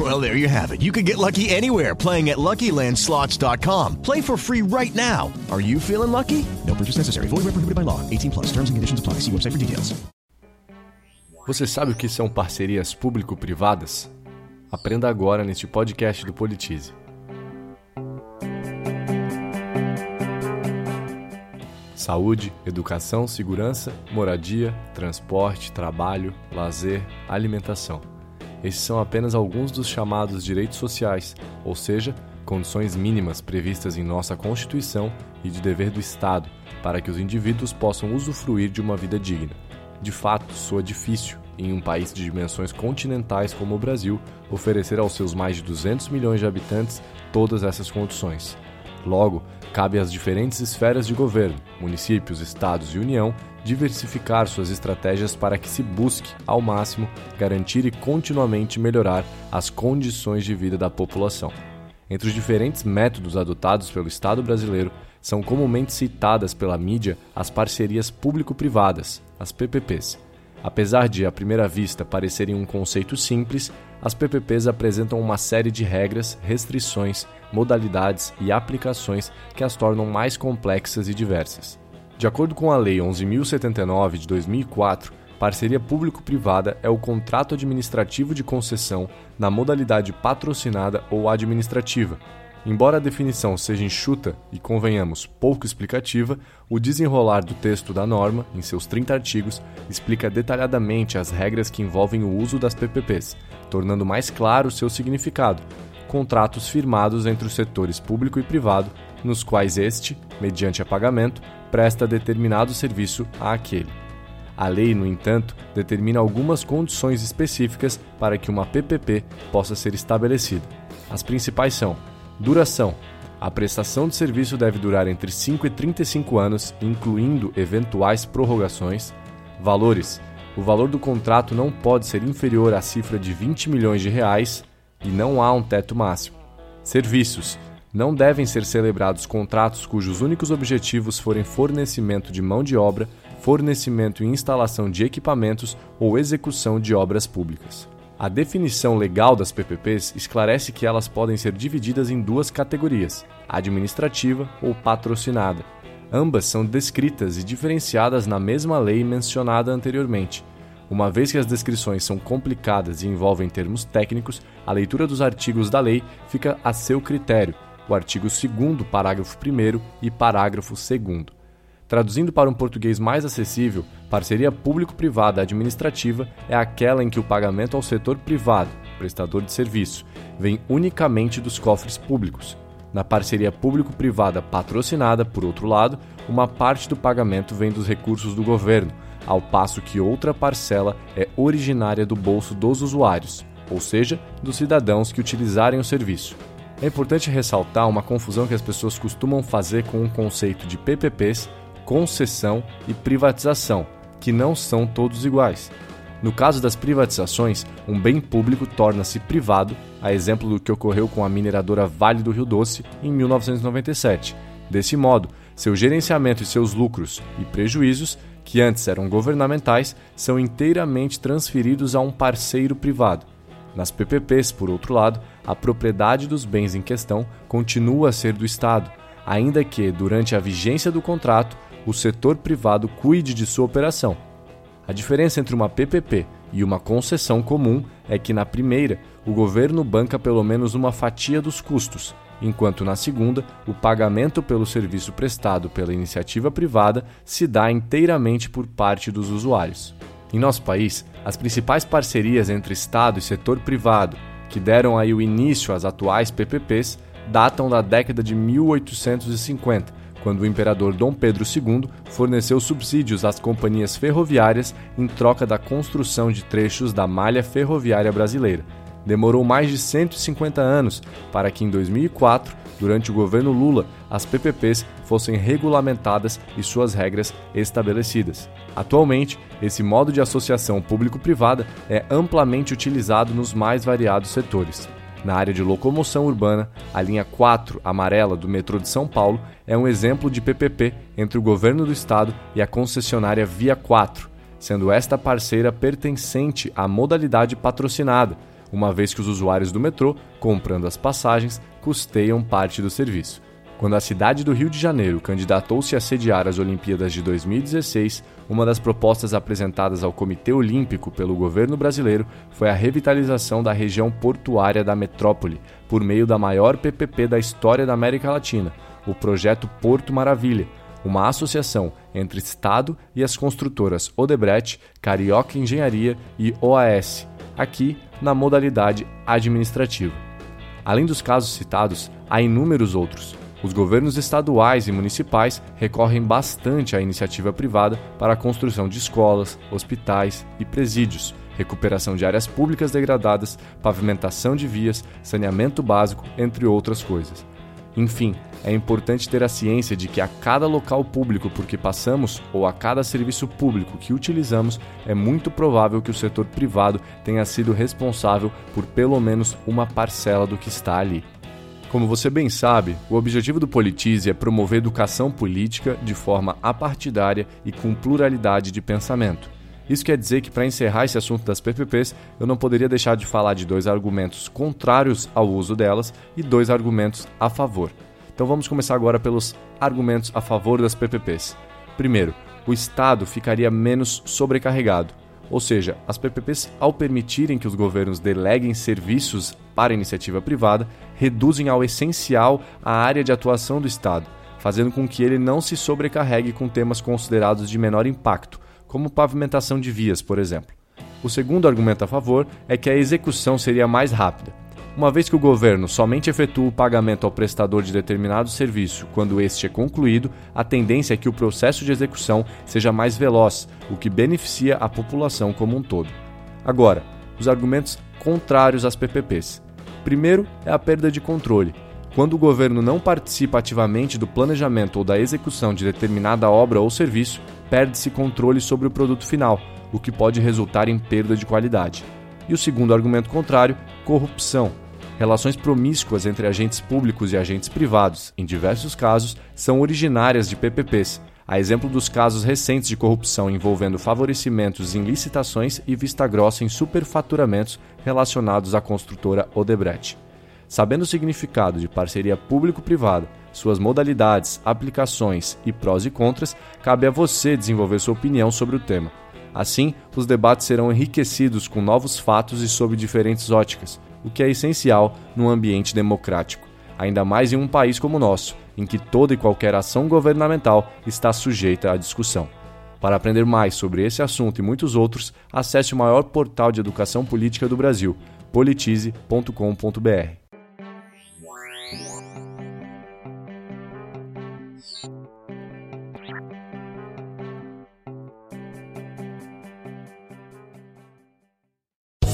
Well, there you have it. You can get lucky anywhere playing at LuckyLandSlots.com. Play for free right now. Are you feeling lucky? No purchase necessary. Void where prohibited by law. 18 plus. Terms and conditions apply. See website for details. Você sabe o que são parcerias público-privadas? Aprenda agora neste podcast do Politize. Saúde, educação, segurança, moradia, transporte, trabalho, lazer, alimentação. Esses são apenas alguns dos chamados direitos sociais, ou seja, condições mínimas previstas em nossa Constituição e de dever do Estado para que os indivíduos possam usufruir de uma vida digna. De fato, soa difícil, em um país de dimensões continentais como o Brasil, oferecer aos seus mais de 200 milhões de habitantes todas essas condições. Logo, cabe às diferentes esferas de governo, municípios, estados e União, diversificar suas estratégias para que se busque, ao máximo, garantir e continuamente melhorar as condições de vida da população. Entre os diferentes métodos adotados pelo Estado brasileiro, são comumente citadas pela mídia as parcerias público-privadas, as PPPs. Apesar de, à primeira vista, parecerem um conceito simples, as PPPs apresentam uma série de regras, restrições, modalidades e aplicações que as tornam mais complexas e diversas. De acordo com a Lei 11.079 de 2004, parceria público-privada é o contrato administrativo de concessão na modalidade patrocinada ou administrativa. Embora a definição seja enxuta e, convenhamos, pouco explicativa, o desenrolar do texto da norma, em seus 30 artigos, explica detalhadamente as regras que envolvem o uso das PPPs, tornando mais claro seu significado, contratos firmados entre os setores público e privado, nos quais este, mediante a pagamento, presta determinado serviço a aquele. A lei, no entanto, determina algumas condições específicas para que uma PPP possa ser estabelecida. As principais são: duração. A prestação de serviço deve durar entre 5 e 35 anos, incluindo eventuais prorrogações. Valores. O valor do contrato não pode ser inferior à cifra de 20 milhões de reais e não há um teto máximo. Serviços. Não devem ser celebrados contratos cujos únicos objetivos forem fornecimento de mão de obra, fornecimento e instalação de equipamentos ou execução de obras públicas. A definição legal das PPPs esclarece que elas podem ser divididas em duas categorias: administrativa ou patrocinada. Ambas são descritas e diferenciadas na mesma lei mencionada anteriormente. Uma vez que as descrições são complicadas e envolvem termos técnicos, a leitura dos artigos da lei fica a seu critério, o artigo 2, parágrafo 1 e parágrafo 2. Traduzindo para um português mais acessível, parceria público-privada administrativa é aquela em que o pagamento ao setor privado, prestador de serviço, vem unicamente dos cofres públicos. Na parceria público-privada patrocinada, por outro lado, uma parte do pagamento vem dos recursos do governo, ao passo que outra parcela é originária do bolso dos usuários, ou seja, dos cidadãos que utilizarem o serviço. É importante ressaltar uma confusão que as pessoas costumam fazer com o conceito de PPPs, concessão e privatização, que não são todos iguais. No caso das privatizações, um bem público torna-se privado, a exemplo do que ocorreu com a mineradora Vale do Rio Doce em 1997. Desse modo, seu gerenciamento e seus lucros e prejuízos, que antes eram governamentais, são inteiramente transferidos a um parceiro privado. Nas PPPs, por outro lado, a propriedade dos bens em questão continua a ser do Estado, ainda que, durante a vigência do contrato, o setor privado cuide de sua operação. A diferença entre uma PPP e uma concessão comum é que, na primeira, o governo banca pelo menos uma fatia dos custos, enquanto na segunda, o pagamento pelo serviço prestado pela iniciativa privada se dá inteiramente por parte dos usuários. Em nosso país, as principais parcerias entre Estado e setor privado, que deram aí o início às atuais PPPs, datam da década de 1850, quando o imperador Dom Pedro II forneceu subsídios às companhias ferroviárias em troca da construção de trechos da malha ferroviária brasileira. demorou mais de 150 anos para que em 2004, durante o governo Lula, as PPPs fossem regulamentadas e suas regras estabelecidas. Atualmente, esse modo de associação público-privada é amplamente utilizado nos mais variados setores. Na área de locomoção urbana, a linha 4 amarela do metrô de São Paulo é um exemplo de PPP entre o governo do estado e a concessionária Via 4, sendo esta parceira pertencente à modalidade patrocinada, uma vez que os usuários do metrô, comprando as passagens, custeiam parte do serviço. Quando a cidade do Rio de Janeiro candidatou-se a sediar as Olimpíadas de 2016, uma das propostas apresentadas ao Comitê Olímpico pelo governo brasileiro foi a revitalização da região portuária da metrópole, por meio da maior PPP da história da América Latina, o Projeto Porto Maravilha, uma associação entre Estado e as construtoras Odebrecht, Carioca Engenharia e OAS, aqui na modalidade administrativa. Além dos casos citados, há inúmeros outros. Os governos estaduais e municipais recorrem bastante à iniciativa privada para a construção de escolas, hospitais e presídios, recuperação de áreas públicas degradadas, pavimentação de vias, saneamento básico, entre outras coisas. Enfim, é importante ter a ciência de que a cada local público por que passamos ou a cada serviço público que utilizamos, é muito provável que o setor privado tenha sido responsável por pelo menos uma parcela do que está ali. Como você bem sabe, o objetivo do Politize é promover educação política de forma apartidária e com pluralidade de pensamento. Isso quer dizer que, para encerrar esse assunto das PPPs, eu não poderia deixar de falar de dois argumentos contrários ao uso delas e dois argumentos a favor. Então vamos começar agora pelos argumentos a favor das PPPs. Primeiro, o Estado ficaria menos sobrecarregado. Ou seja, as PPPs, ao permitirem que os governos deleguem serviços para iniciativa privada, reduzem ao essencial a área de atuação do Estado, fazendo com que ele não se sobrecarregue com temas considerados de menor impacto, como pavimentação de vias, por exemplo. O segundo argumento a favor é que a execução seria mais rápida. Uma vez que o governo somente efetua o pagamento ao prestador de determinado serviço quando este é concluído, a tendência é que o processo de execução seja mais veloz, o que beneficia a população como um todo. Agora, os argumentos contrários às PPPs. Primeiro é a perda de controle. Quando o governo não participa ativamente do planejamento ou da execução de determinada obra ou serviço, perde-se controle sobre o produto final, o que pode resultar em perda de qualidade. E o segundo argumento contrário, corrupção. Relações promíscuas entre agentes públicos e agentes privados, em diversos casos, são originárias de PPPs, a exemplo dos casos recentes de corrupção envolvendo favorecimentos em licitações e vista grossa em superfaturamentos relacionados à construtora Odebrecht. Sabendo o significado de parceria público-privada, suas modalidades, aplicações e prós e contras, cabe a você desenvolver sua opinião sobre o tema. Assim, os debates serão enriquecidos com novos fatos e sob diferentes óticas, o que é essencial num ambiente democrático, ainda mais em um país como o nosso, em que toda e qualquer ação governamental está sujeita à discussão. Para aprender mais sobre esse assunto e muitos outros, acesse o maior portal de educação política do Brasil, politize.com.br.